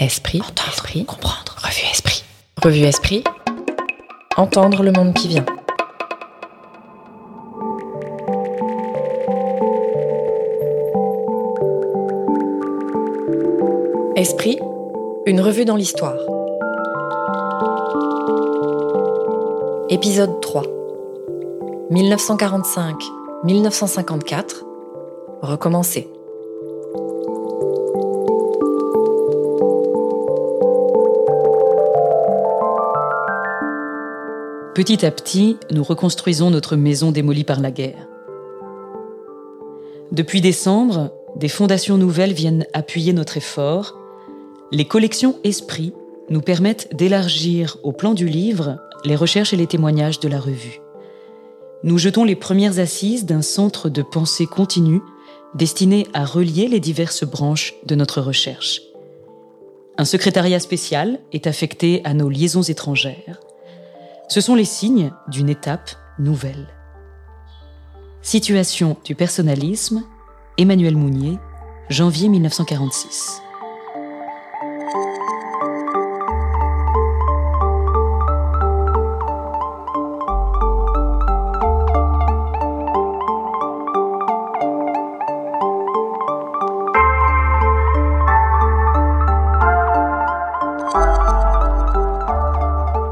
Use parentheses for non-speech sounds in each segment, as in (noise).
Esprit, entendre, esprit, comprendre. Revue Esprit. Revue Esprit. Entendre le monde qui vient. Esprit, une revue dans l'histoire. Épisode 3. 1945-1954. Recommencer. Petit à petit, nous reconstruisons notre maison démolie par la guerre. Depuis décembre, des fondations nouvelles viennent appuyer notre effort. Les collections Esprit nous permettent d'élargir au plan du livre les recherches et les témoignages de la revue. Nous jetons les premières assises d'un centre de pensée continue destiné à relier les diverses branches de notre recherche. Un secrétariat spécial est affecté à nos liaisons étrangères. Ce sont les signes d'une étape nouvelle. Situation du personnalisme, Emmanuel Mounier, janvier 1946.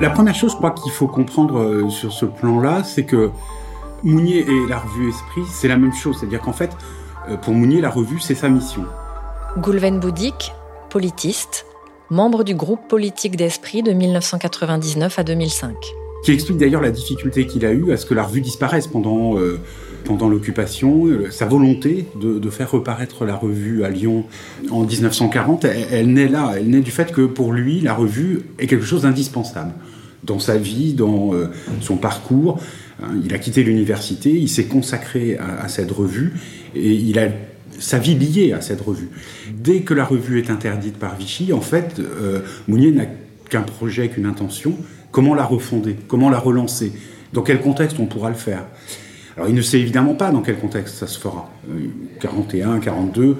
La première chose, je crois qu'il faut comprendre euh, sur ce plan-là, c'est que Mounier et la revue Esprit, c'est la même chose. C'est-à-dire qu'en fait, euh, pour Mounier, la revue, c'est sa mission. Goulven Boudik, politiste, membre du groupe politique d'Esprit de 1999 à 2005. Qui explique d'ailleurs la difficulté qu'il a eue à ce que la revue disparaisse pendant, euh, pendant l'occupation, sa volonté de, de, faire reparaître la revue à Lyon en 1940, elle, elle naît là, elle naît du fait que pour lui, la revue est quelque chose d'indispensable dans sa vie, dans euh, son parcours. Hein, il a quitté l'université, il s'est consacré à, cette revue et il a sa vie liée à cette revue. Dès que la revue est interdite par Vichy, en fait, euh, Mounier n'a qu'un projet, qu'une intention. Comment la refonder? Comment la relancer? Dans quel contexte on pourra le faire? Alors il ne sait évidemment pas dans quel contexte ça se fera. Euh, 41, 42,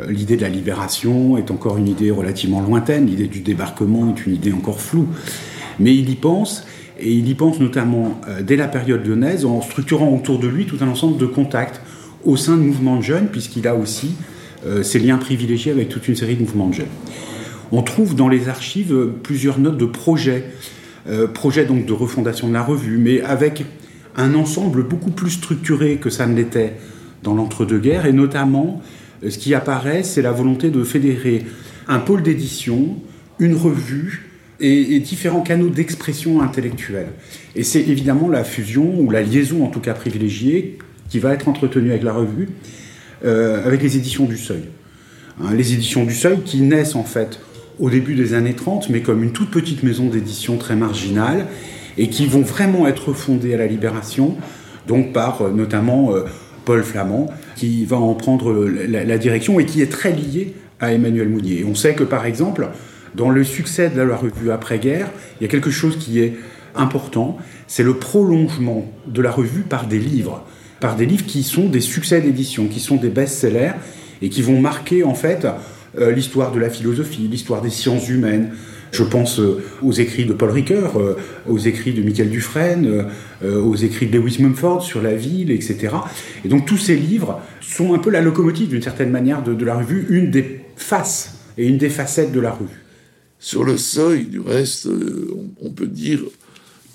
euh, l'idée de la libération est encore une idée relativement lointaine, l'idée du débarquement est une idée encore floue. Mais il y pense, et il y pense notamment euh, dès la période lyonnaise en structurant autour de lui tout un ensemble de contacts au sein de mouvements de jeunes, puisqu'il a aussi euh, ses liens privilégiés avec toute une série de mouvements de jeunes. On trouve dans les archives euh, plusieurs notes de projets, projets donc de refondation de la revue, mais avec un ensemble beaucoup plus structuré que ça ne l'était dans l'entre-deux-guerres, et notamment ce qui apparaît, c'est la volonté de fédérer un pôle d'édition, une revue, et, différents canaux d'expression intellectuelle. Et c'est évidemment la fusion, ou la liaison en tout cas privilégiée, qui va être entretenue avec la revue, euh, avec les éditions du Seuil. Hein, les éditions du Seuil qui naissent en fait au début des années 30, mais comme une toute petite maison d'édition très marginale, et qui vont vraiment être fondées à la Libération, donc par euh, notamment euh, Paul Flamand, qui va en prendre la, direction et qui est très lié à Emmanuel Mounier. On sait que par exemple, dans le succès de la revue après-guerre, il y a quelque chose qui est important, c'est le prolongement de la revue par des livres, par des livres qui sont des succès d'édition, qui sont des best-sellers et qui vont marquer en fait euh, l'histoire de la philosophie, l'histoire des sciences humaines. Je pense euh, aux écrits de Paul Ricoeur, euh, aux écrits de Michael Dufresne, aux écrits de Lewis Mumford sur la ville, etc. Et donc tous ces livres sont un peu la locomotive d'une certaine manière de, de la revue, une des faces et une des facettes de la revue. Sur le seuil, du reste, on peut dire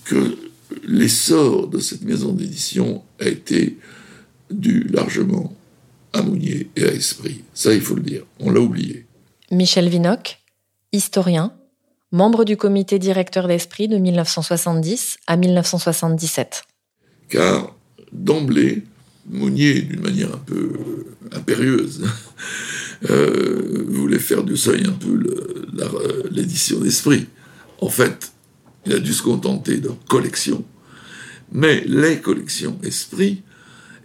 que l'essor de cette maison d'édition a été dû largement à Mounier et à Esprit. Ça, il faut le dire. On l'a oublié. Michel Vinocq, historien, membre du comité directeur d'Esprit de 1970 à 1977. Car d'emblée, Mounier, d'une manière un peu impérieuse, euh, voulait faire du seuil un peu l'édition d'Esprit. En fait, il a dû se contenter de collections. Mais les collections Esprit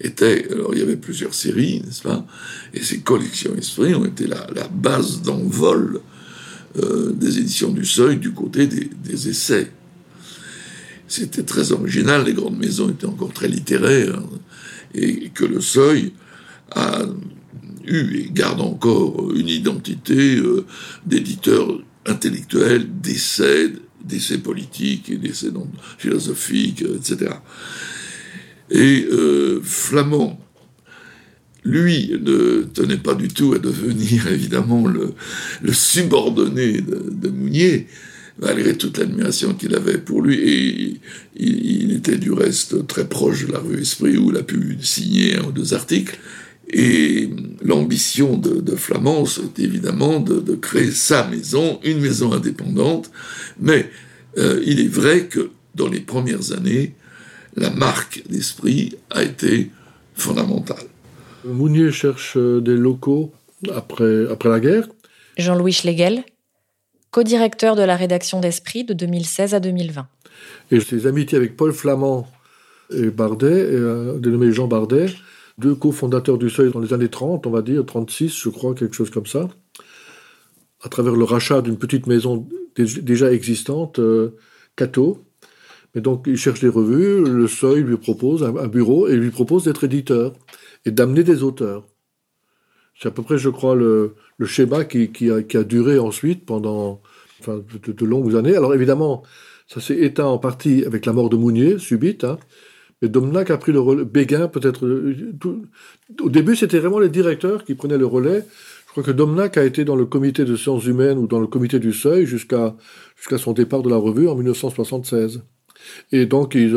étaient, alors il y avait plusieurs séries, n'est-ce pas? Et ces collections Esprit ont été la, base d'envol euh, des éditions du Seuil du côté des essais. C'était très original, les grandes maisons étaient encore très littéraires, et que le Seuil a eu et garde encore une identité euh, d'éditeur intellectuel d'essais, d'essais politiques et d'essais philosophiques, etc. Et Flamand, lui, ne tenait pas du tout à devenir (laughs) évidemment le, subordonné de Mounier, malgré toute l'admiration qu'il avait pour lui. Et il, était du reste très proche de la rue Esprit, où il a pu signer un ou deux articles. Et l'ambition de, Flamand, c'est évidemment de, créer sa maison, une maison indépendante. Mais euh, il est vrai que dans les premières années, la marque d'esprit a été fondamentale. Mounier cherche des locaux après, après la guerre. Jean-Louis Schlegel co-directeur de la rédaction d'Esprit de 2016 à 2020. Et ses amitiés avec Paul Flamand et Bardet, et, euh, dénommé Jean Bardet, deux cofondateurs du Seuil dans les années 30, on va dire, 36, je crois, quelque chose comme ça, à travers le rachat d'une petite maison déjà existante, euh, Cato. Mais donc, il cherche des revues, le Seuil lui propose un, bureau et lui propose d'être éditeur et d'amener des auteurs. C'est à peu près, je crois, le, schéma qui, a, duré ensuite pendant de, longues années. Alors évidemment, ça s'est éteint en partie avec la mort de Mounier, subite. Hein. mais Domnac a pris le relais. Béguin, peut-être. Au début, c'était vraiment les directeurs qui prenaient le relais. Je crois que Domnac a été dans le comité de sciences humaines ou dans le comité du seuil jusqu'à son départ de la revue en 1976. Et donc, il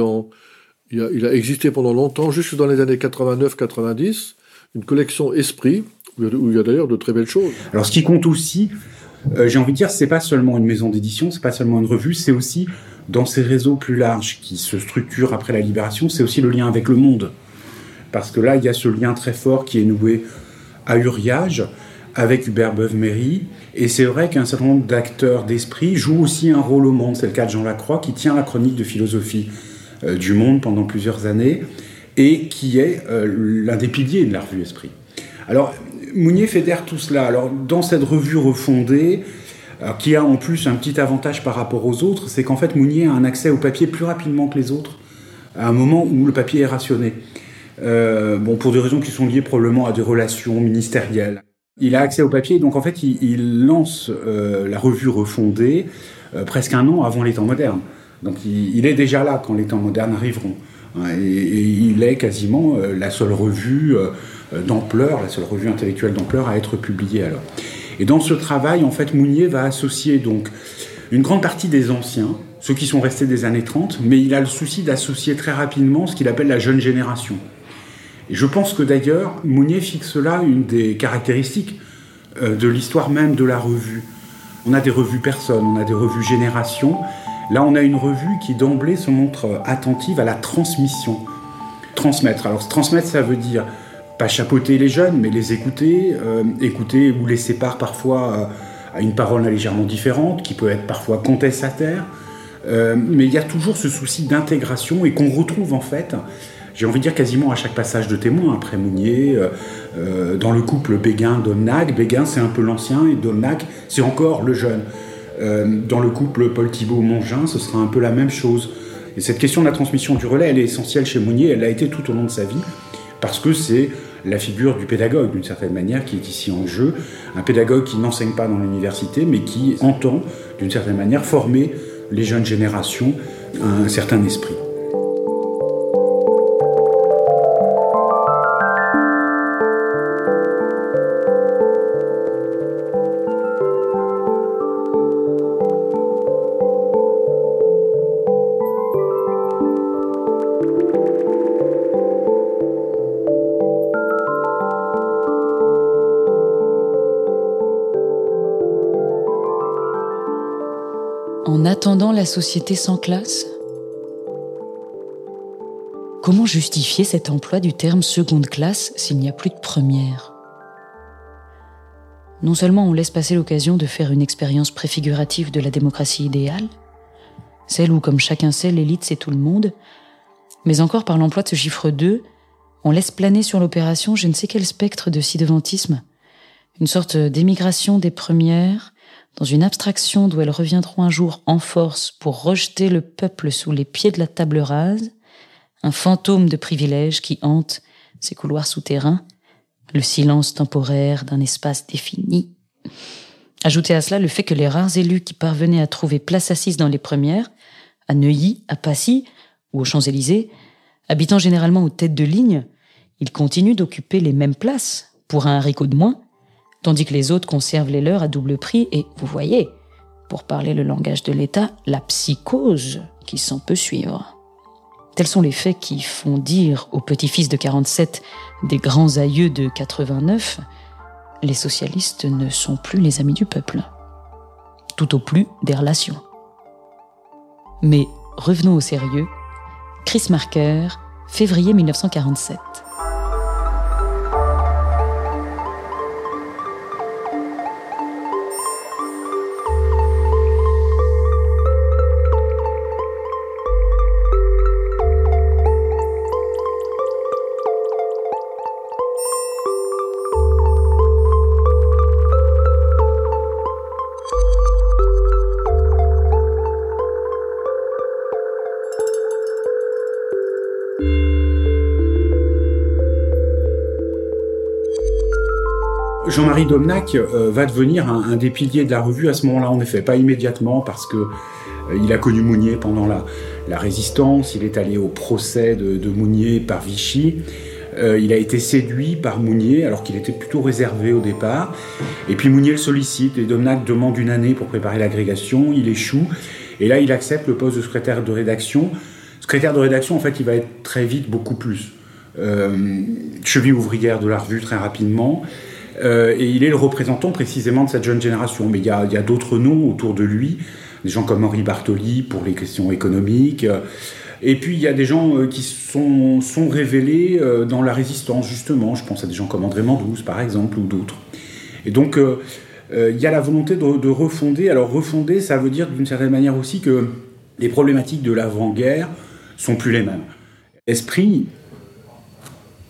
a existé pendant longtemps, jusque dans les années 89-90, une collection Esprit, où il y a d'ailleurs de très belles choses. Alors ce qui compte aussi, euh, j'ai envie de dire, c'est pas seulement une maison d'édition, c'est pas seulement une revue, c'est aussi dans ces réseaux plus larges qui se structurent après la libération, c'est aussi le lien avec le monde. Parce que là, il y a ce lien très fort qui est noué à Uriage, avec Hubert Beuve-Méry. Et c'est vrai qu'un certain nombre d'acteurs d'esprit jouent aussi un rôle au monde. C'est le cas de Jean Lacroix, qui tient la chronique de philosophie euh, du monde pendant plusieurs années, et qui est euh, l'un des piliers de la revue Esprit. Alors, Mounier fédère tout cela. Alors, dans cette revue refondée, qui a en plus un petit avantage par rapport aux autres, c'est qu'en fait, Mounier a un accès au papier plus rapidement que les autres, à un moment où le papier est rationné. Euh, bon, pour des raisons qui sont liées probablement à des relations ministérielles. Il a accès au papier, donc en fait, il, lance euh, la revue refondée euh, presque un an avant les temps modernes. Donc il, est déjà là quand les temps modernes arriveront. Et, il est quasiment la seule revue euh, d'ampleur, la seule revue intellectuelle d'ampleur à être publiée alors. Et dans ce travail, en fait, Mounier va associer donc une grande partie des anciens, ceux qui sont restés des années 30, mais il a le souci d'associer très rapidement ce qu'il appelle la jeune génération. Et je pense que d'ailleurs, Mounier fixe là une des caractéristiques euh, de l'histoire même de la revue. On a des revues personnes, on a des revues génération. Là, on a une revue qui d'emblée se montre attentive à la transmission. Transmettre. Alors, transmettre, ça veut dire pas chapeauter les jeunes, mais les écouter, euh, écouter ou laisser part parfois euh, à une parole légèrement différente, qui peut être parfois contestataire. Euh, mais il y a toujours ce souci d'intégration et qu'on retrouve en fait, j'ai envie de dire quasiment à chaque passage de témoin, après Mounier, dans le couple Béguin-Domnac. Béguin, c'est un peu l'ancien et Domnac, c'est encore le jeune. dans le couple Paul Thibault-Mongin, ce sera un peu la même chose. Et cette question de la transmission du relais, elle est essentielle chez Mounier, elle l'a été tout au long de sa vie, parce que c'est la figure du pédagogue, d'une certaine manière, qui est ici en jeu. Un pédagogue qui n'enseigne pas dans l'université, mais qui entend, d'une certaine manière, former les jeunes générations à un certain esprit. La société sans classe? Comment justifier cet emploi du terme seconde classe s'il n'y a plus de première? Non seulement on laisse passer l'occasion de faire une expérience préfigurative de la démocratie idéale, celle où, comme chacun sait, l'élite c'est tout le monde, mais encore par l'emploi de ce chiffre 2, on laisse planer sur l'opération je ne sais quel spectre de ci-devantisme, une sorte d'émigration des premières, dans une abstraction d'où elles reviendront un jour en force pour rejeter le peuple sous les pieds de la table rase, un fantôme de privilège qui hante ces couloirs souterrains, le silence temporaire d'un espace défini. Ajoutez à cela le fait que les rares élus qui parvenaient à trouver place assise dans les premières, à Neuilly, à Passy ou aux Champs-Élysées, habitant généralement aux têtes de ligne, ils continuent d'occuper les mêmes places pour un haricot de moins, tandis que les autres conservent les leurs à double prix et, vous voyez, pour parler le langage de l'État, la psychose qui s'en peut suivre. Tels sont les faits qui font dire aux petits-fils de 47 des grands aïeux de 89 les socialistes ne sont plus les amis du peuple, tout au plus des relations. Mais revenons au sérieux. Chris Marker, février 1947. Jean-Marie Domnac euh, va devenir un, des piliers de la revue à ce moment-là, en effet, pas immédiatement, parce que euh, a connu Mounier pendant la, la, Résistance, il est allé au procès de, Mounier par Vichy. Euh, il a été séduit par Mounier, alors qu'il était plutôt réservé au départ. Et puis Mounier le sollicite, et Domnac demande une année pour préparer l'agrégation, il échoue, et là il accepte le poste de secrétaire de rédaction. Secrétaire de rédaction, en fait, il va être très vite beaucoup plus. cheville ouvrière de la revue très rapidement. Euh, et il est le représentant précisément de cette jeune génération. Mais il y a, d'autres noms autour de lui, des gens comme Henri Bartoli pour les questions économiques. Et puis il y a des gens euh, qui sont, révélés euh, dans la résistance, justement. Je pense à des gens comme André Mandouze, par exemple, ou d'autres. Et donc il y a la volonté de, de, refonder. Alors refonder, ça veut dire d'une certaine manière aussi que les problématiques de l'avant-guerre sont plus les mêmes. Esprit,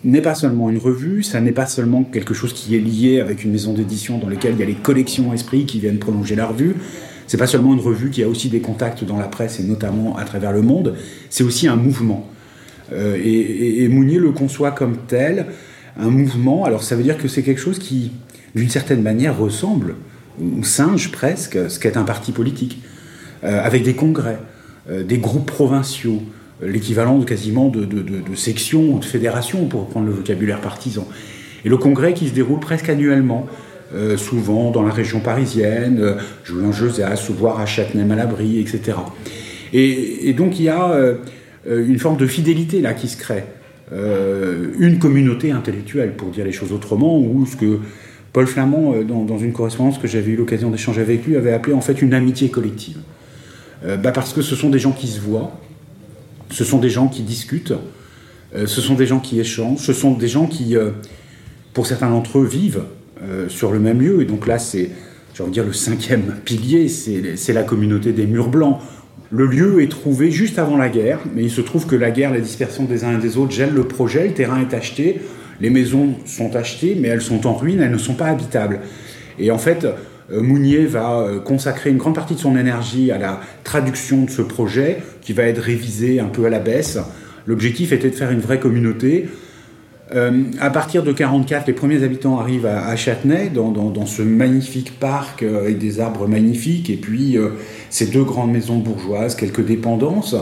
n'est pas seulement une revue, ça n'est pas seulement quelque chose qui est lié avec une maison d'édition dans laquelle il y a les collections Esprit qui viennent prolonger la revue. C'est pas seulement une revue qui a aussi des contacts dans la presse et notamment à travers le monde. C'est aussi un mouvement. Euh, et, Mounier le conçoit comme tel, un mouvement. Alors ça veut dire que c'est quelque chose qui, d'une certaine manière, ressemble ou singe presque ce qu'est un parti politique, euh, avec des congrès, euh, des groupes provinciaux, l'équivalent quasiment de, de, de, de sections ou de fédérations, pour reprendre le vocabulaire partisan. Et le congrès qui se déroule presque annuellement, euh, souvent dans la région parisienne, euh, Julien Josas, voire à Châtenay-Malabry, etc. Et, donc il y a euh, une forme de fidélité là qui se crée, euh, une communauté intellectuelle, pour dire les choses autrement, ou ce que Paul Flamand, dans, dans une correspondance que j'avais eu l'occasion d'échanger avec lui, avait appelé en fait une amitié collective. Bah parce que ce sont des gens qui se voient, ce sont des gens qui discutent, euh, ce sont des gens qui échangent, ce sont des gens qui, euh, pour certains d'entre eux, vivent euh, sur le même lieu. Et donc là, c'est, j'ai envie dire, le cinquième (laughs) pilier, c'est la communauté des murs blancs. Le lieu est trouvé juste avant la guerre, mais il se trouve que la guerre, la dispersion des uns et des autres gèle le projet, le terrain est acheté, les maisons sont achetées, mais elles sont en ruine, elles ne sont pas habitables. Et en fait, Mounier va euh, consacrer une grande partie de son énergie à la traduction de ce projet, qui va être révisé un peu à la baisse. L'objectif était de faire une vraie communauté. Euh, à partir de 44, les premiers habitants arrivent à, Châtenay, dans, ce magnifique parc avec des arbres magnifiques, et puis ces deux grandes maisons bourgeoises, quelques dépendances,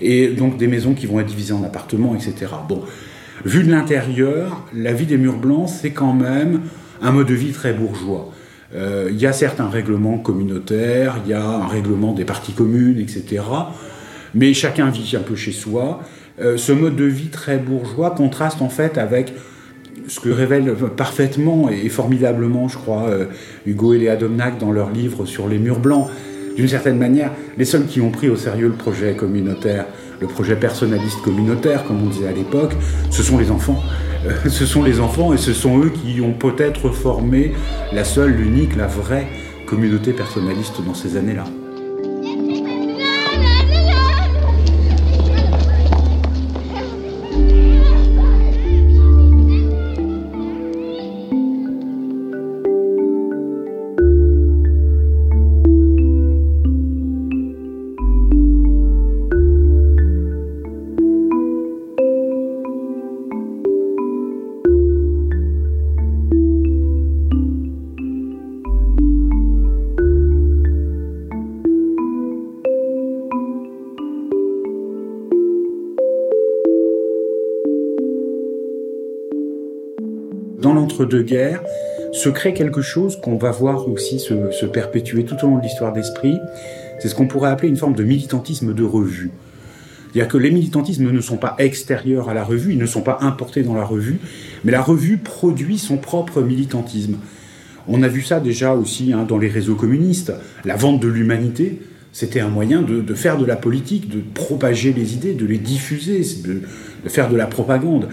et donc des maisons qui vont être divisées en appartements, etc. Bon, vu de l'intérieur, la vie des murs blancs, c'est quand même un mode de vie très bourgeois. Euh, il y a certains règlements communautaires, il y a un règlement des parties communes, etc. Mais chacun vit un peu chez soi. Euh, ce mode de vie très bourgeois contraste en fait avec ce que révèlent parfaitement et formidablement, je crois, euh, Hugo et Léa Domnac dans leur livre sur les murs blancs. D'une certaine manière, les seuls qui ont pris au sérieux le projet communautaire, le projet personnaliste communautaire, comme on disait à l'époque, ce sont les enfants. Euh, (laughs) ce sont les enfants et ce sont eux qui ont peut-être formé la seule, l'unique, la vraie communauté personnaliste dans ces années-là. L'entre-deux-guerres, se crée quelque chose qu'on va voir aussi se, perpétuer tout au long de l'histoire d'esprit. C'est ce qu'on pourrait appeler une forme de militantisme de revue. C'est-à-dire que les militantismes ne sont pas extérieurs à la revue, ils ne sont pas importés dans la revue, mais la revue produit son propre militantisme. On a vu ça déjà aussi hein, dans les réseaux communistes. La vente de l'humanité, c'était un moyen de, faire de la politique, de propager les idées, de les diffuser, de, faire de la propagande.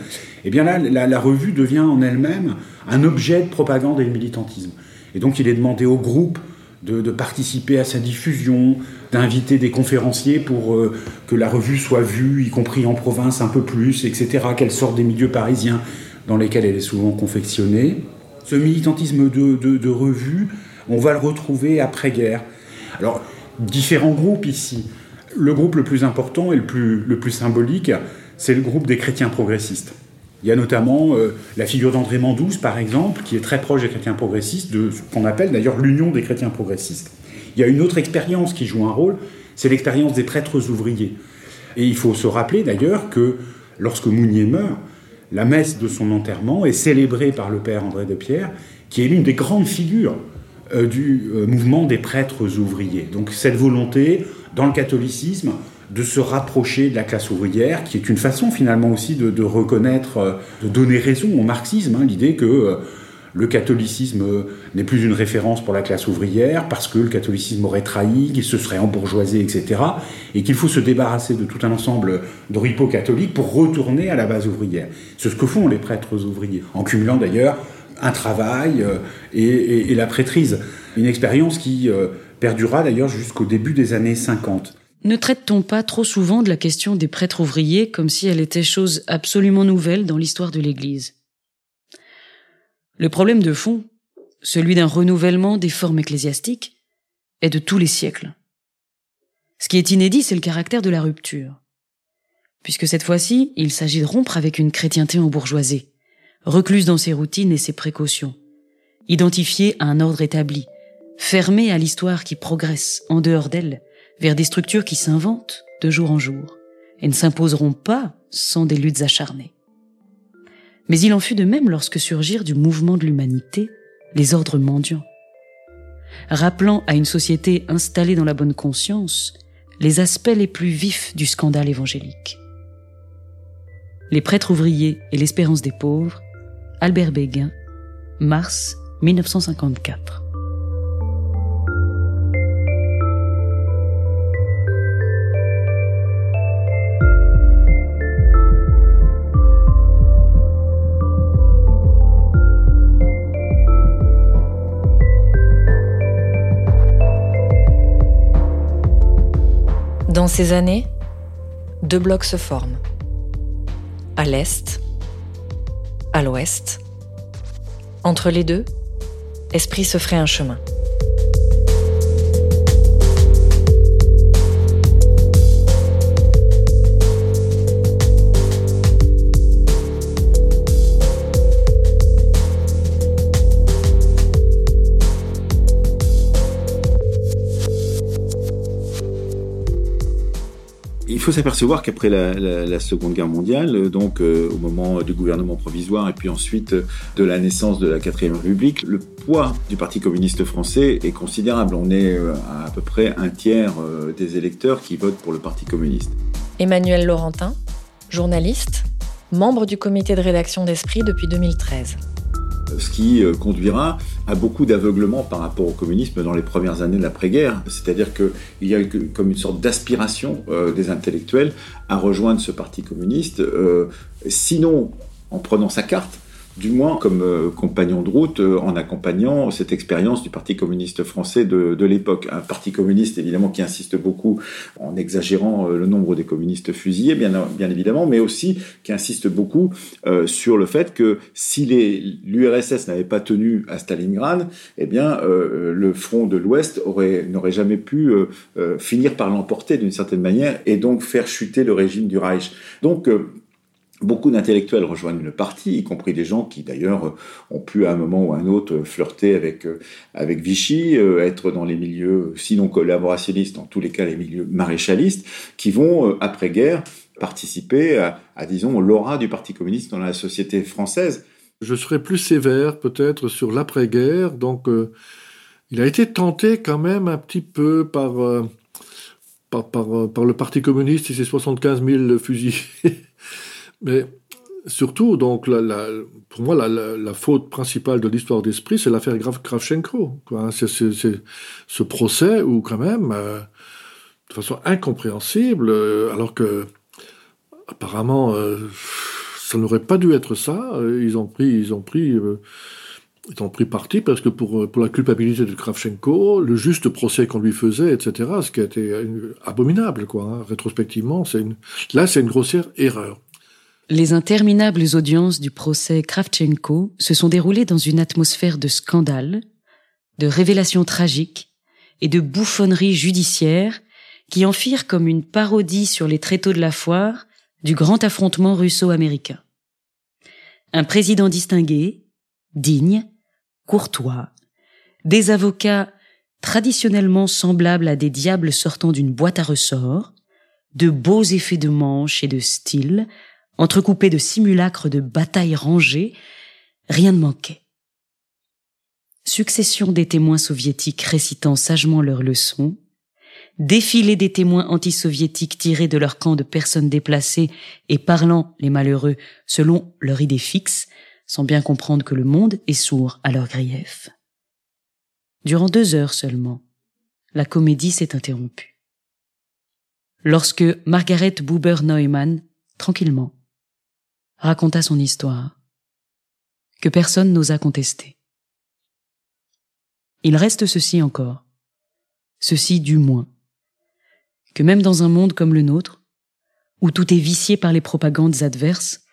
Et eh bien là, la, revue devient en elle-même un objet de propagande et de militantisme. Et donc il est demandé au groupe de, participer à sa diffusion, d'inviter des conférenciers pour euh, que la revue soit vue, y compris en province un peu plus, etc., qu'elle sorte des milieux parisiens dans lesquels elle est souvent confectionnée. Ce militantisme de, de, de revue, on va le retrouver après-guerre. Alors, différents groupes ici. Le groupe le plus important et le plus, symbolique, c'est le groupe des chrétiens progressistes. Il y a notamment euh, la figure d'André Mandouze, par exemple, qui est très proche des chrétiens progressistes, de ce qu'on appelle d'ailleurs l'union des chrétiens progressistes. Il y a une autre expérience qui joue un rôle, c'est l'expérience des prêtres ouvriers. Et il faut se rappeler d'ailleurs que lorsque Mounier meurt, la messe de son enterrement est célébrée par le père André de Pierre, qui est l'une des grandes figures du euh, mouvement des prêtres ouvriers. Donc cette volonté, dans le catholicisme, de se rapprocher de la classe ouvrière, qui est une façon finalement aussi de, de reconnaître, euh, de donner raison au marxisme, hein, l'idée que euh, le catholicisme n'est plus une référence pour la classe ouvrière, parce que le catholicisme aurait trahi, qu'il se serait embourgeoisé, etc., et qu'il faut se débarrasser de tout un ensemble d'oripeaux catholiques pour retourner à la base ouvrière. C'est ce que font les prêtres ouvriers, en cumulant d'ailleurs un travail euh, et, et, et, la prêtrise. Une expérience qui euh, perdura d'ailleurs jusqu'au début des années 50. Ne traite-t-on pas trop souvent de la question des prêtres ouvriers comme si elle était chose absolument nouvelle dans l'histoire de l'Église? Le problème de fond, celui d'un renouvellement des formes ecclésiastiques, est de tous les siècles. Ce qui est inédit, c'est le caractère de la rupture. Puisque cette fois-ci, il s'agit de rompre avec une chrétienté embourgeoisée, recluse dans ses routines et ses précautions, identifiée à un ordre établi, fermée à l'histoire qui progresse en dehors d'elle, vers des structures qui s'inventent de jour en jour et ne s'imposeront pas sans des luttes acharnées. Mais il en fut de même lorsque surgirent du mouvement de l'humanité les ordres mendiants, rappelant à une société installée dans la bonne conscience les aspects les plus vifs du scandale évangélique. Les prêtres ouvriers et l'espérance des pauvres, Albert Béguin, mars 1954. Dans ces années, deux blocs se forment. À l'est, à l'ouest. Entre les deux, Esprit se ferait un chemin. Il faut s'apercevoir qu'après la, Seconde Guerre mondiale, donc euh, au moment du gouvernement provisoire et puis ensuite euh, de la naissance de la Quatrième République, le poids du Parti communiste français est considérable. On est euh, à peu près un tiers euh, des électeurs qui votent pour le Parti communiste. Emmanuel Laurentin, journaliste, membre du comité de rédaction d'Esprit depuis 2013 ce qui euh, conduira à beaucoup d'aveuglement par rapport au communisme dans les premières années de l'après-guerre. C'est-à-dire qu'il y a comme une sorte d'aspiration euh, des intellectuels à rejoindre ce parti communiste, euh, sinon en prenant sa carte, du moins comme euh, compagnon de route euh, en accompagnant cette expérience du Parti communiste français de, de l'époque. Un parti communiste évidemment qui insiste beaucoup en exagérant euh, le nombre des communistes fusillés, bien, bien évidemment, mais aussi qui insiste beaucoup sur le fait que si l'URSS n'avait pas tenu à Stalingrad, eh bien le front de l'Ouest n'aurait jamais pu finir par l'emporter d'une certaine manière et donc faire chuter le régime du Reich. Donc Beaucoup d'intellectuels rejoignent le parti, y compris des gens qui d'ailleurs ont pu à un moment ou à un autre flirter avec, avec Vichy, être dans les milieux, sinon collaborationnistes, en tous les cas les milieux maréchalistes, qui vont, après-guerre, participer à, disons, l'aura du Parti communiste dans la société française. Je serais plus sévère peut-être sur l'après-guerre. Donc, euh, il a été tenté quand même un petit peu par, euh, par, par, le Parti communiste et ses 75 000 fusils. Mais surtout, donc, pour moi, la, faute principale de l'histoire d'esprit, c'est l'affaire Kravchenko. C'est ce procès où, quand même, de façon incompréhensible, alors que apparemment, euh, ça n'aurait pas dû être ça. Euh, ils ont pris, ils ont pris, euh, ils ont pris parti parce que pour, la culpabilité de Kravchenko, le juste procès qu'on lui faisait, etc., ce qui a été abominable, quoi. Hein. rétrospectivement, là, c'est une grossière erreur. Les interminables audiences du procès Kravchenko se sont déroulées dans une atmosphère de scandale, de révélations tragiques et de bouffonneries judiciaires qui en firent comme une parodie sur les tréteaux de la foire du grand affrontement russo-américain. Un président distingué, digne, courtois, des avocats traditionnellement semblables à des diables sortant d'une boîte à ressorts, de beaux effets de manche et de style, entrecoupés de simulacres de batailles rangées, rien ne manquait. Succession des témoins soviétiques récitant sagement leurs leçons, défilé des témoins antisoviétiques tirés de leur camp de personnes déplacées et parlant, les malheureux, selon leur idée fixe, sans bien comprendre que le monde est sourd à leurs griefs. Durant deux heures seulement, la comédie s'est interrompue. Lorsque Margaret Buber Neumann, tranquillement, raconta son histoire, que personne n'osa contester. Il reste ceci encore, ceci du moins, que même dans un monde comme le nôtre, où tout est vicié par les propagandes adverses,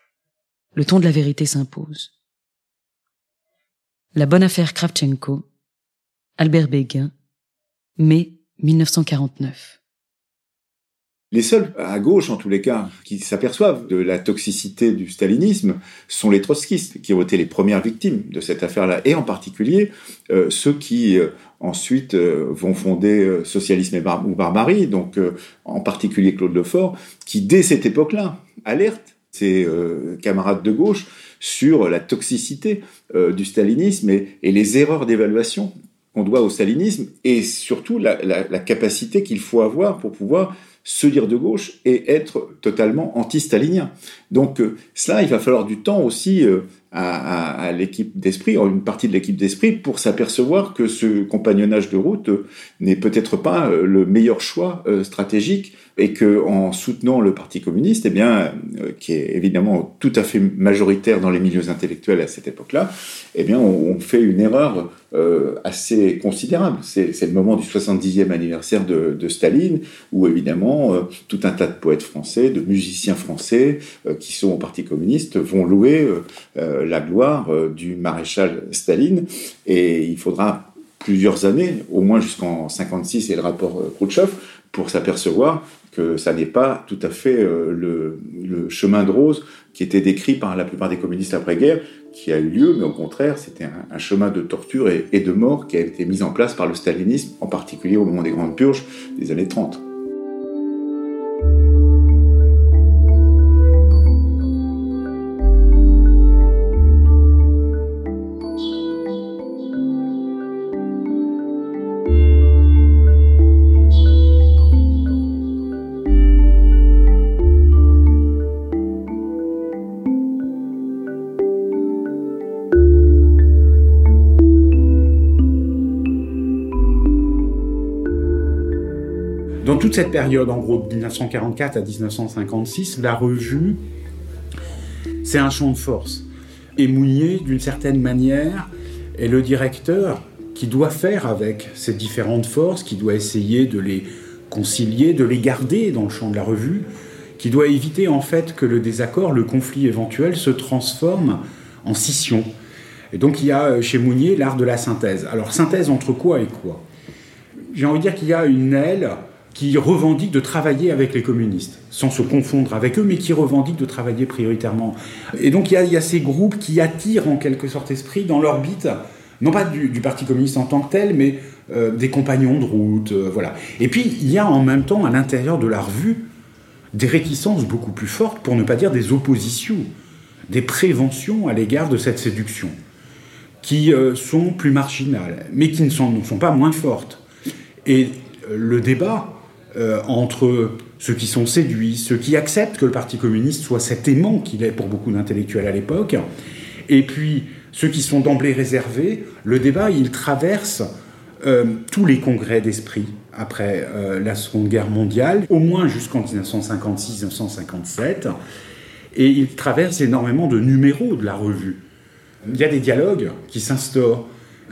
le ton de la vérité s'impose. La bonne affaire Kravchenko, Albert Béguin, mai 1949. Les seuls, à gauche en tous les cas, qui s'aperçoivent de la toxicité du stalinisme sont les trotskistes, qui ont été les premières victimes de cette affaire-là, et en particulier euh, ceux qui euh, ensuite euh, vont fonder Socialisme et Barbarie, donc en particulier Claude Lefort, qui dès cette époque-là alerte ses camarades de gauche sur la toxicité du stalinisme et, les erreurs d'évaluation qu'on doit au stalinisme, et surtout la capacité qu'il faut avoir pour pouvoir se dire de gauche et être totalement anti-stalinien. Donc euh, cela, il va falloir du temps aussi euh, à, l'équipe d'esprit, une partie de l'équipe d'esprit, pour s'apercevoir que ce compagnonnage de route euh, n'est peut-être pas le meilleur choix stratégique et que en soutenant le Parti communiste, eh bien, qui est évidemment tout à fait majoritaire dans les milieux intellectuels à cette époque-là, eh bien, on, fait une erreur assez considérable. C'est le moment du 70e anniversaire de, de Staline, où évidemment euh, tout un tas de poètes français, de musiciens français euh, qui sont au Parti communiste vont louer euh, la gloire du maréchal Staline. Et il faudra plusieurs années, au moins jusqu'en 56 et le rapport Khrouchtchev, pour s'apercevoir que ça n'est pas tout à fait le, chemin de rose qui était décrit par la plupart des communistes après-guerre, qui a eu lieu, mais au contraire, c'était un, chemin de torture et, et, de mort qui a été mis en place par le stalinisme, en particulier au moment des grandes purges des années 30. Toute cette période, en gros de 1944 à 1956, la revue, c'est un champ de force. Et Mounier, d'une certaine manière, est le directeur qui doit faire avec ces différentes forces, qui doit essayer de les concilier, de les garder dans le champ de la revue, qui doit éviter en fait que le désaccord, le conflit éventuel se transforme en scission. Et donc il y a euh, chez Mounier l'art de la synthèse. Alors synthèse entre quoi et quoi? J'ai envie de dire qu'il y a une aile qui revendiquent de travailler avec les communistes, sans se confondre avec eux, mais qui revendiquent de travailler prioritairement. Et donc il y a, ces groupes qui attirent en quelque sorte esprit dans l'orbite, non pas du, Parti communiste en tant que tel, mais euh, des compagnons de route, euh, voilà. Et puis il y a en même temps à l'intérieur de la revue des réticences beaucoup plus fortes, pour ne pas dire des oppositions des préventions à l'égard de cette séduction, qui euh, sont plus marginales, mais qui ne sont, ne sont pas moins fortes. Et le débat euh, entre ceux qui sont séduits, ceux qui acceptent que le Parti communiste soit cet aimant qu'il est pour beaucoup d'intellectuels à l'époque, et puis ceux qui sont d'emblée réservés, le débat, il traverse tous les congrès d'esprit après la Seconde Guerre mondiale, au moins jusqu'en 1956-1957 et il traverse énormément de numéros de la revue. Il y a des dialogues qui s'instaurent.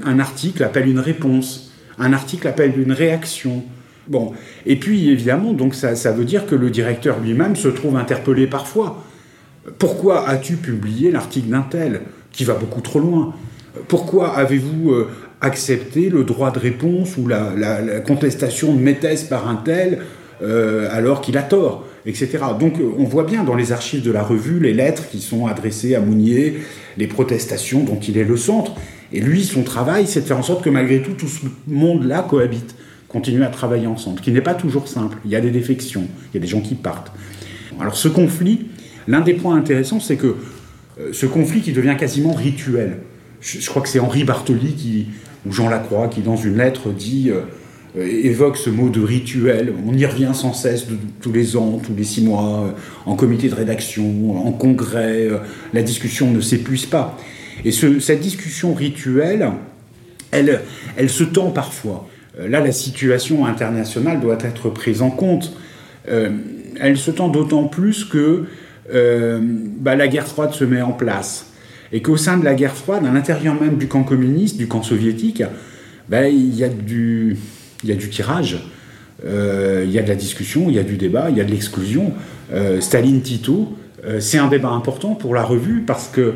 Un article appelle une réponse, un article appelle une réaction. Bon, et puis évidemment, donc ça, ça veut dire que le directeur lui-même se trouve interpellé parfois. Pourquoi as-tu publié l'article d'un tel qui va beaucoup trop loin? Pourquoi avez-vous euh, accepté le droit de réponse ou la, contestation de Métès par un tel euh, alors qu'il a tort etc. Donc euh, on voit bien dans les archives de la revue les lettres qui sont adressées à Mounier, les protestations dont il est le centre. Et lui, son travail, c'est de faire en sorte que malgré tout, tout ce monde-là cohabite, continue à travailler ensemble, qui n'est pas toujours simple. Il y a des défections, il y a des gens qui partent. Alors ce conflit, l'un des points intéressants, c'est que euh, ce conflit qui devient quasiment rituel. Je, crois que c'est Henri Bartoli qui, ou Jean Lacroix qui, dans une lettre, dit... Euh, évoque ce mot de rituel. On y revient sans cesse tous les ans, tous les six mois, euh, en comité de rédaction, en congrès. La discussion ne s'épuise pas. Et cette discussion rituelle, elle, elle se tend parfois. Là, la situation internationale doit être prise en compte. elle se tend d'autant plus que bah, la guerre froide se met en place. Et qu'au sein de la guerre froide, à l'intérieur même du camp communiste, du camp soviétique, bah, il y a du, tirage, euh, il y a de la discussion, il y a du débat, il y a de l'exclusion. Euh, Staline-Tito, euh, c'est un débat important pour la revue parce que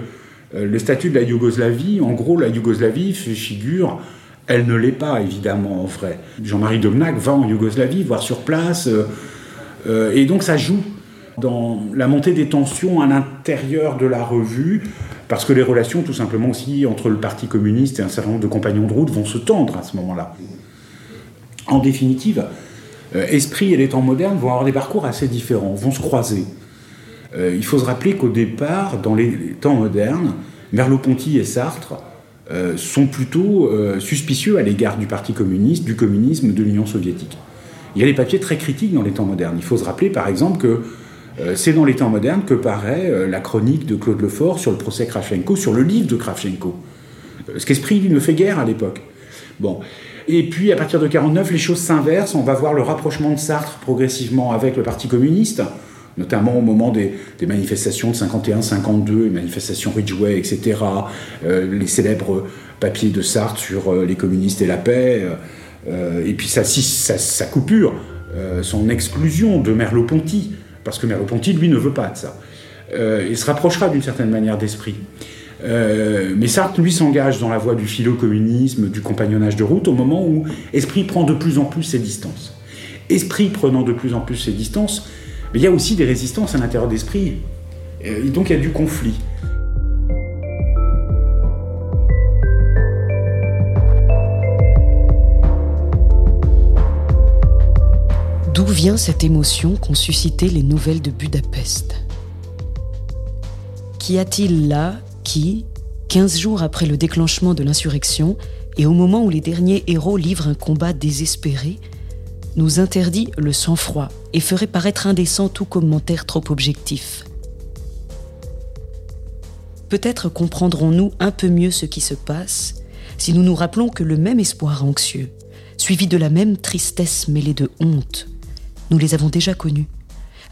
le statut de la Yougoslavie, en gros, la Yougoslavie figure, elle ne l'est pas évidemment en vrai. Jean-Marie Domnac va en Yougoslavie, voir sur place, et donc ça joue dans la montée des tensions à l'intérieur de la revue, parce que les relations, tout simplement aussi, entre le Parti communiste et un certain nombre de compagnons de route vont se tendre à ce moment-là. En définitive, euh, Esprit et les temps modernes vont avoir des parcours assez différents, vont se croiser. Euh, il faut se rappeler qu'au départ, dans les, temps modernes, Merleau-Ponty et Sartre euh, sont plutôt suspicieux à l'égard du Parti communiste, du communisme, de l'Union soviétique. Il y a des papiers très critiques dans les temps modernes. Il faut se rappeler, par exemple, que c'est dans les temps modernes que paraît la chronique de Claude Lefort sur le procès Kravchenko, sur le livre de Kravchenko. Ce qu'Esprit, lui, ne fait guère à l'époque. Bon. Et puis, à partir de 49, les choses s'inversent. On va voir le rapprochement de Sartre progressivement avec le Parti communiste, notamment au moment des, manifestations de 51-52, les manifestations Ridgeway, etc. Euh, les célèbres papiers de Sartre sur euh, les communistes et la paix. Euh, et puis sa, coupure, son exclusion de Merleau-Ponty, parce que Merleau-Ponty, lui, ne veut pas de ça. il se rapprochera d'une certaine manière d'esprit. Mais Sartre, lui, s'engage dans la voie du philo-communisme, du compagnonnage de route, au moment où Esprit prend de plus en plus ses distances. Esprit prenant de plus en plus ses distances, mais il y a aussi des résistances à l'intérieur d'Esprit. Et donc il y a du conflit. D'où vient cette émotion qu'ont suscité les nouvelles de Budapest? Qu'y a-t-il là qui, 15 jours après le déclenchement de l'insurrection et au moment où les derniers héros livrent un combat désespéré, nous interdit le sang-froid et ferait paraître indécent tout commentaire trop objectif. Peut-être comprendrons-nous un peu mieux ce qui se passe si nous nous rappelons que le même espoir anxieux, suivi de la même tristesse mêlée de honte, nous les avons déjà connus,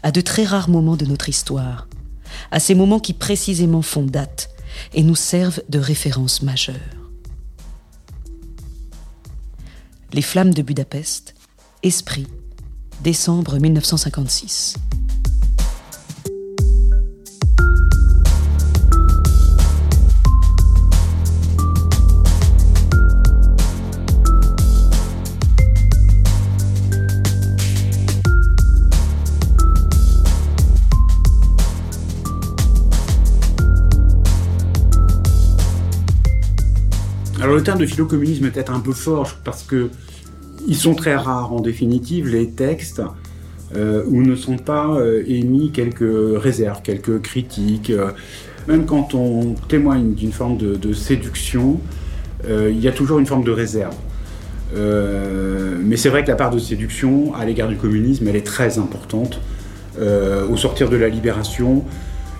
à de très rares moments de notre histoire, à ces moments qui précisément font date et nous servent de référence majeure. Les flammes de Budapest, Esprit, décembre 1956. Alors le terme de philo-communisme est peut-être un peu fort parce que ils sont très rares en définitive les textes euh, où ne sont pas euh, émis quelques réserves, quelques critiques. Même quand on témoigne d'une forme de, séduction, euh, il y a toujours une forme de réserve. Mais c'est vrai que la part de séduction à l'égard du communisme, elle est très importante au sortir de la libération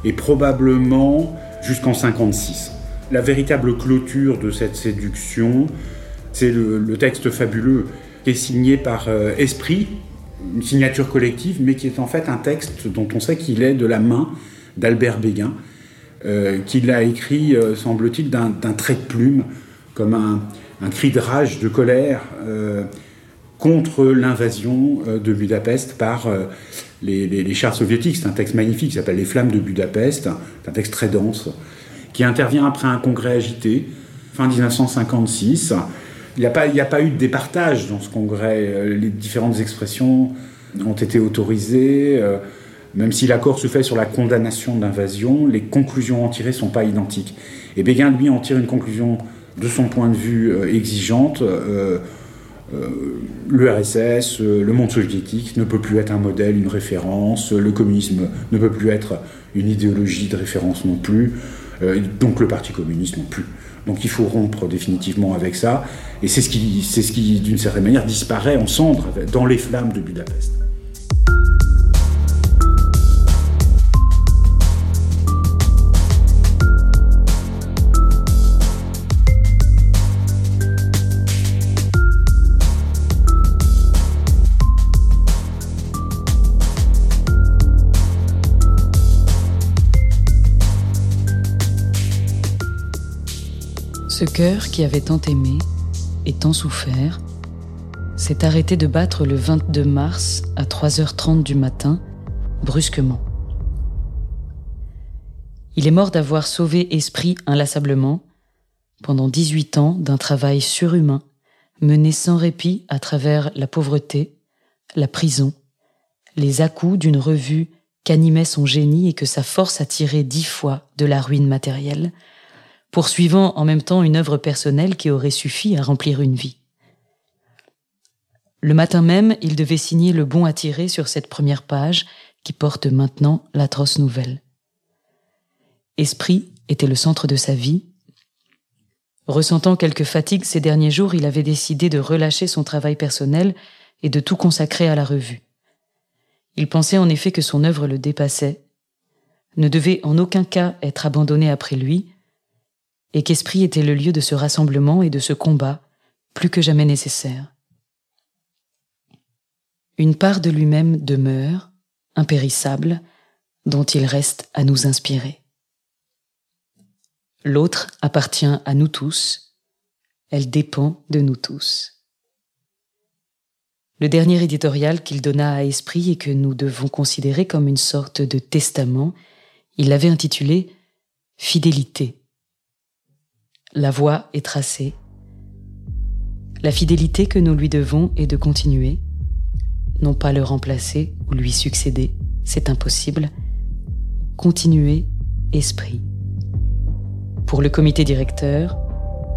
et probablement jusqu'en 56. La véritable clôture de cette séduction, c'est le, texte fabuleux qui est signé par Esprit, une signature collective, mais qui est en fait un texte dont on sait qu'il est de la main d'Albert Béguin, euh, qu'il a écrit, euh, semble-t-il, d'un trait de plume, comme un, cri de rage, de colère, euh, contre l'invasion de Budapest par les, chars soviétiques. C'est un texte magnifique, qui s'appelle Les Flammes de Budapest, c'est un texte très dense, qui intervient après un congrès agité, fin 1956. Il n'y a, a, pas eu de départage dans ce congrès. Les différentes expressions ont été autorisées. Même si l'accord se fait sur la condamnation d'invasion, les conclusions en tirées ne sont pas identiques. Et Béguin, lui, en tire une conclusion de son point de vue euh, exigeante. Euh, euh, L'URSS, le monde soviétique ne peut plus être un modèle, une référence, le communisme ne peut plus être une idéologie de référence non plus, donc le Parti communiste non plus. Donc il faut rompre définitivement avec ça, et c'est ce qui, ce qui d'une certaine manière, disparaît en cendres dans les flammes de Budapest. Ce cœur qui avait tant aimé et tant souffert s'est arrêté de battre le 22 mars à 3h30 du matin, brusquement. Il est mort d'avoir sauvé Esprit inlassablement pendant 18 ans d'un travail surhumain mené sans répit à travers la pauvreté, la prison, les à-coups d'une revue qu'animait son génie et que sa force a tiré dix fois de la ruine matérielle, poursuivant en même temps une œuvre personnelle qui aurait suffi à remplir une vie. Le matin même, il devait signer le bon à tirer sur cette première page qui porte maintenant l'atroce nouvelle. Esprit était le centre de sa vie. Ressentant quelques fatigues ces derniers jours, il avait décidé de relâcher son travail personnel et de tout consacrer à la revue. Il pensait en effet que son œuvre le dépassait, ne devait en aucun cas être abandonnée après lui, et qu'Esprit était le lieu de ce rassemblement et de ce combat plus que jamais nécessaire. Une part de lui-même demeure, impérissable, dont il reste à nous inspirer. L'autre appartient à nous tous, elle dépend de nous tous. Le dernier éditorial qu'il donna à Esprit et que nous devons considérer comme une sorte de testament, il l'avait intitulé Fidélité. La voie est tracée. La fidélité que nous lui devons est de continuer, non pas le remplacer ou lui succéder, c'est impossible. Continuer, esprit. Pour le comité directeur,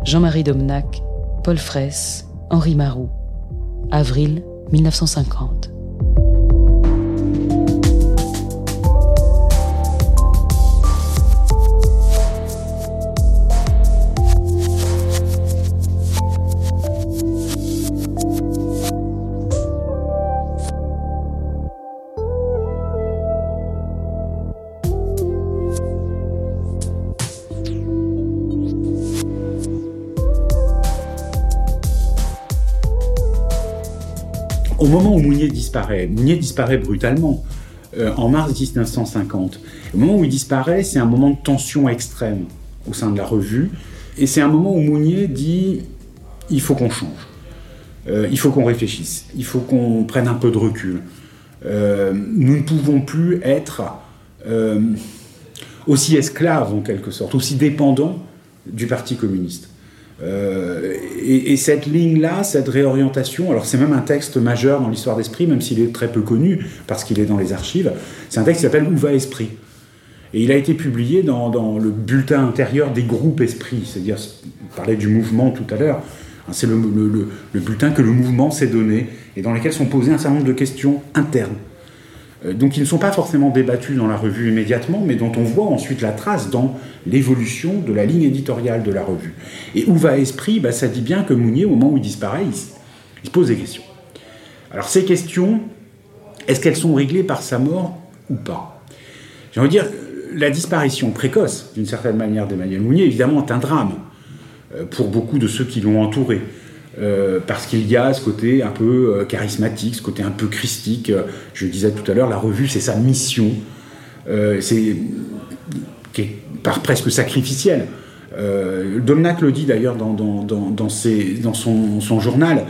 Jean-Marie Domnac, Paul Fraisse, Henri Marou. Avril 1950. Moment où Mounier disparaît, Mounier disparaît brutalement euh, en mars 1950. Au moment où il disparaît, c'est un moment de tension extrême au sein de la revue, et c'est un moment où Mounier dit il faut qu'on change, euh, il faut qu'on réfléchisse, il faut qu'on prenne un peu de recul. Euh, nous ne pouvons plus être aussi esclaves en quelque sorte, aussi dépendants du Parti communiste. Euh, et, cette ligne-là, cette réorientation, alors c'est même un texte majeur dans l'histoire d'Esprit, même s'il est très peu connu parce qu'il est dans les archives, c'est un texte qui s'appelle Où va Esprit. Et il a été publié dans, le bulletin intérieur des groupes Esprit, c'est-à-dire, on parlait du mouvement tout à l'heure, hein, c'est le, bulletin que le mouvement s'est donné et dans lequel sont posées un certain nombre de questions internes donc ils ne sont pas forcément débattus dans la revue immédiatement, mais dont on voit ensuite la trace dans l'évolution de la ligne éditoriale de la revue. Et où va Esprit? Bah, Ça dit bien que Mounier, au moment où il disparaît, il, se pose des questions. Alors ces questions, est-ce qu'elles sont réglées par sa mort ou pas? J'ai envie de dire, la disparition précoce, d'une certaine manière, d'Emmanuel Mounier, évidemment, est un drame euh, pour beaucoup de ceux qui l'ont entouré. Euh, parce qu'il y a ce côté un peu euh, charismatique, ce côté un peu christique. Je disais tout à l'heure, la revue, c'est sa mission. c'est qui est presque sacrificielle. Domnac le dit d'ailleurs dans, dans, dans, dans son, son, journal.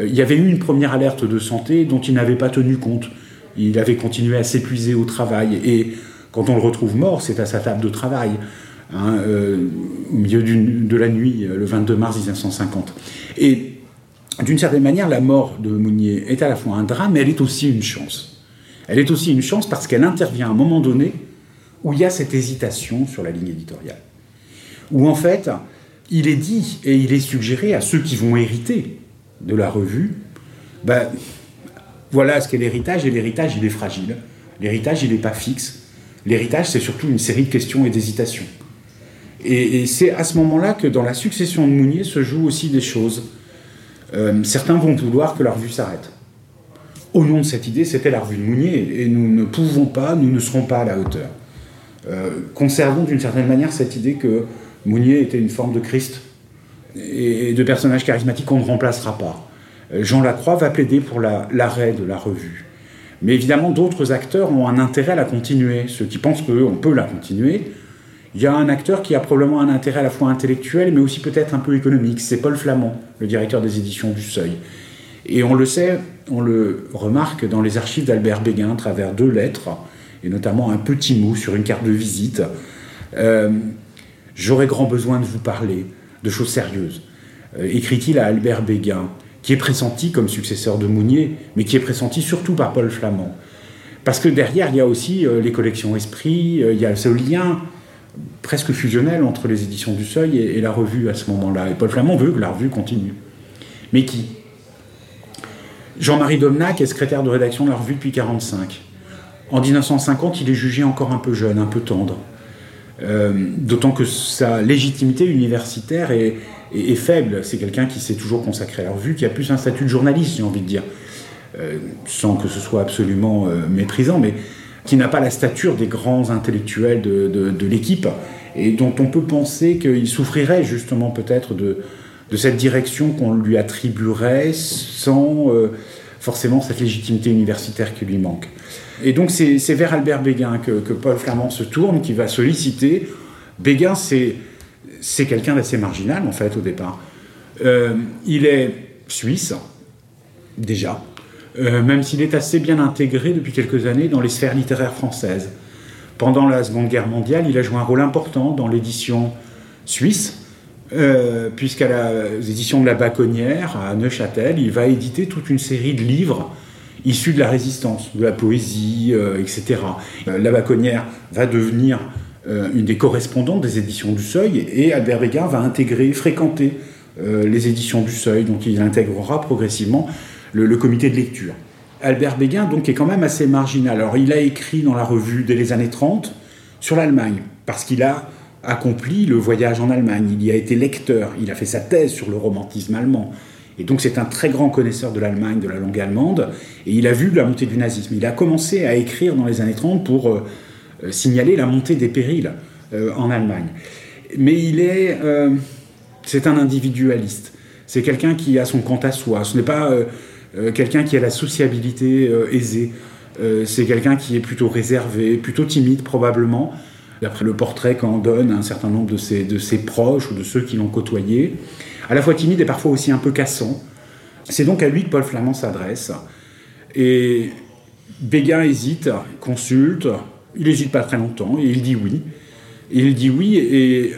il y avait eu une première alerte de santé dont il n'avait pas tenu compte. Il avait continué à s'épuiser au travail. Et quand on le retrouve mort, c'est à sa table de travail. Hein, euh, au milieu de la nuit, euh, le 22 mars 1950. Et d'une certaine manière, la mort de Mounier est à la fois un drame, mais elle est aussi une chance. Elle est aussi une chance parce qu'elle intervient à un moment donné où il y a cette hésitation sur la ligne éditoriale. Où en fait, il est dit et il est suggéré à ceux qui vont hériter de la revue, ben, voilà ce qu'est l'héritage, et l'héritage, il est fragile. L'héritage, il n'est pas fixe. L'héritage, c'est surtout une série de questions et d'hésitations. Et, c'est à ce moment-là que dans la succession de Mounier se jouent aussi des choses. Euh, certains vont vouloir que la revue s'arrête. Au nom de cette idée, c'était la revue de Mounier, et nous ne pouvons pas, nous ne serons pas à la hauteur. Euh, conservons d'une certaine manière cette idée que Mounier était une forme de Christ et de personnage charismatique qu'on ne remplacera pas. Euh, Jean Lacroix va plaider pour l'arrêt de la revue. Mais évidemment, d'autres acteurs ont un intérêt à la continuer. Ceux qui pensent qu'on peut la continuer, il y a un acteur qui a probablement un intérêt à la fois intellectuel, mais aussi peut-être un peu économique. C'est Paul Flamand, le directeur des éditions du Seuil. Et on le sait, on le remarque dans les archives d'Albert Béguin à travers deux lettres, et notamment un petit mot sur une carte de visite. Euh, j'aurais grand besoin de vous parler de choses sérieuses. Euh, écrit-il à Albert Béguin, qui est pressenti comme successeur de Mounier, mais qui est pressenti surtout par Paul Flamand. Parce que derrière, il y a aussi euh, les collections Esprit, il y a ce lien presque fusionnel entre les éditions du Seuil et, la revue à ce moment-là. Et Paul Flamand veut que la revue continue. Mais qui? Jean-Marie Domnac est secrétaire de rédaction de la revue depuis 1945. En 1950, il est jugé encore un peu jeune, un peu tendre. Euh, d'autant que sa légitimité universitaire est, faible. C'est quelqu'un qui s'est toujours consacré à la revue, qui a plus un statut de journaliste, j'ai envie de dire. Euh, sans que ce soit absolument euh, méprisant, mais qui n'a pas la stature des grands intellectuels de, l'équipe, et dont on peut penser qu'il souffrirait justement peut-être de, cette direction qu'on lui attribuerait sans euh, forcément cette légitimité universitaire qui lui manque. Et donc c'est vers Albert Béguin que, Paul Flamand se tourne, qui va solliciter. Béguin, c'est quelqu'un d'assez marginal en fait au départ. Euh, il est suisse, déjà, euh, même s'il est assez bien intégré depuis quelques années dans les sphères littéraires françaises. Pendant la Seconde Guerre mondiale, il a joué un rôle important dans l'édition suisse, euh, puisqu'à les éditions de la Baconnière, à Neuchâtel, il va éditer toute une série de livres issus de la résistance, de la poésie, euh, etc. la Baconnière va devenir une des correspondantes des éditions du Seuil, et Albert Béguin va intégrer, fréquenter les éditions du Seuil, donc il intégrera progressivement le, comité de lecture. Albert Béguin, donc, est quand même assez marginal. Alors, il a écrit dans la revue dès les années 30 sur l'Allemagne, parce qu'il a accompli le voyage en Allemagne. Il y a été lecteur, il a fait sa thèse sur le romantisme allemand. Et donc, c'est un très grand connaisseur de l'Allemagne, de la langue allemande, et il a vu la montée du nazisme. Il a commencé à écrire dans les années 30 pour euh, euh, signaler la montée des périls euh, en Allemagne. Mais il est. c'est un individualiste. C'est quelqu'un qui a son quant à soi. Ce n'est pas quelqu'un qui a la sociabilité euh, aisée. Euh, c'est quelqu'un qui est plutôt réservé, plutôt timide probablement, d'après le portrait qu'en donne un certain nombre de ses, de ses proches ou de ceux qui l'ont côtoyé. À la fois timide et parfois aussi un peu cassant. C'est donc à lui que Paul Flamand s'adresse. Et Béguin hésite, consulte, il n'hésite pas très longtemps et il dit oui. il dit oui et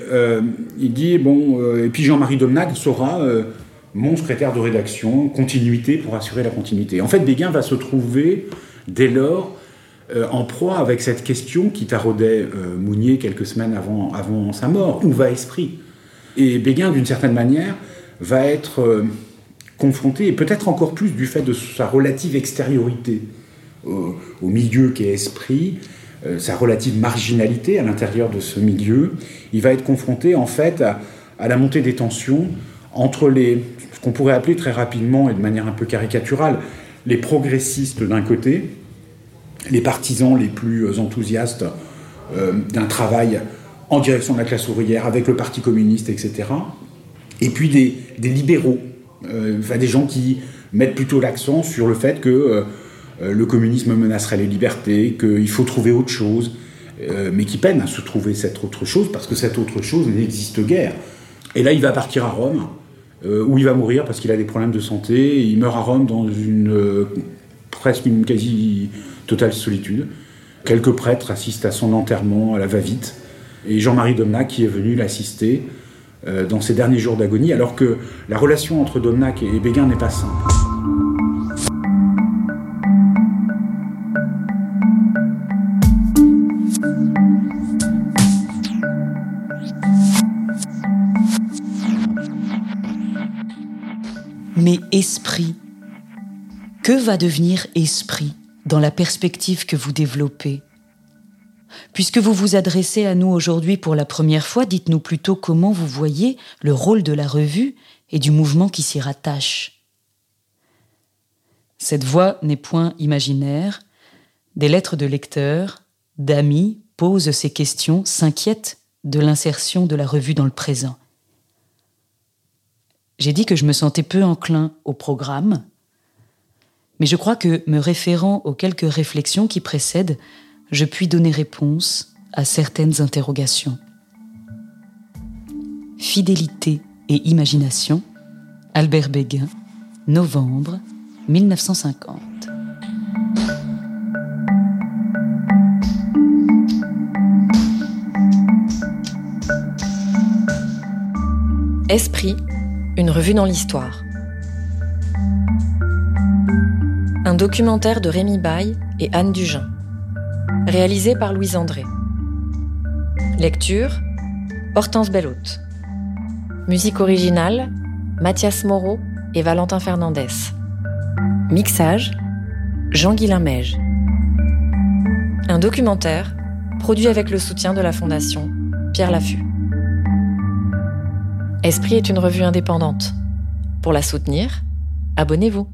il dit bon, et puis Jean-Marie Domnac saura mon secrétaire de rédaction, continuité pour assurer la continuité. En fait, Béguin va se trouver dès lors euh, en proie avec cette question qui taraudait euh, Mounier quelques semaines avant, sa mort. Où va Esprit Et Béguin, d'une certaine manière, va être euh, confronté, et peut-être encore plus du fait de sa relative extériorité au, milieu qui est esprit, sa relative marginalité à l'intérieur de ce milieu, il va être confronté en fait à, la montée des tensions entre les, ce qu'on pourrait appeler très rapidement et de manière un peu caricaturale, les progressistes d'un côté, les partisans les plus enthousiastes euh, d'un travail en direction de la classe ouvrière avec le Parti communiste, etc. Et puis des, libéraux, euh, enfin des gens qui mettent plutôt l'accent sur le fait que euh, le communisme menacerait les libertés, qu'il faut trouver autre chose, mais qui peine à se trouver cette autre chose parce que cette autre chose n'existe guère. Et là, il va partir à Rome, euh, où il va mourir parce qu'il a des problèmes de santé. il meurt à Rome dans une presque une quasi totale solitude. Quelques prêtres assistent à son enterrement à la va-vite. Et Jean-Marie Domnac qui est venu l'assister dans ses derniers jours d'agonie, alors que la relation entre Domnac et Béguin n'est pas simple. Mais esprit, que va devenir esprit dans la perspective que vous développez? Puisque vous vous adressez à nous aujourd'hui pour la première fois, dites-nous plutôt comment vous voyez le rôle de la revue et du mouvement qui s'y rattache. Cette voix n'est point imaginaire. Des lettres de lecteurs, d'amis posent ces questions, s'inquiètent de l'insertion de la revue dans le présent. J'ai dit que je me sentais peu enclin au programme, mais je crois que, me référant aux quelques réflexions qui précèdent, je puis donner réponse à certaines interrogations. Fidélité et imagination, Albert Béguin, novembre 1950. Esprit une revue dans l'histoire. Un documentaire de Rémi Baye et Anne Dugin. Réalisé par Louise André. Lecture Hortense Bellotte. Musique originale Mathias Moreau et Valentin Fernandez. Mixage Jean-Guilain Meige. Un documentaire produit avec le soutien de la Fondation Pierre Laffut. Esprit est une revue indépendante. Pour la soutenir, abonnez-vous.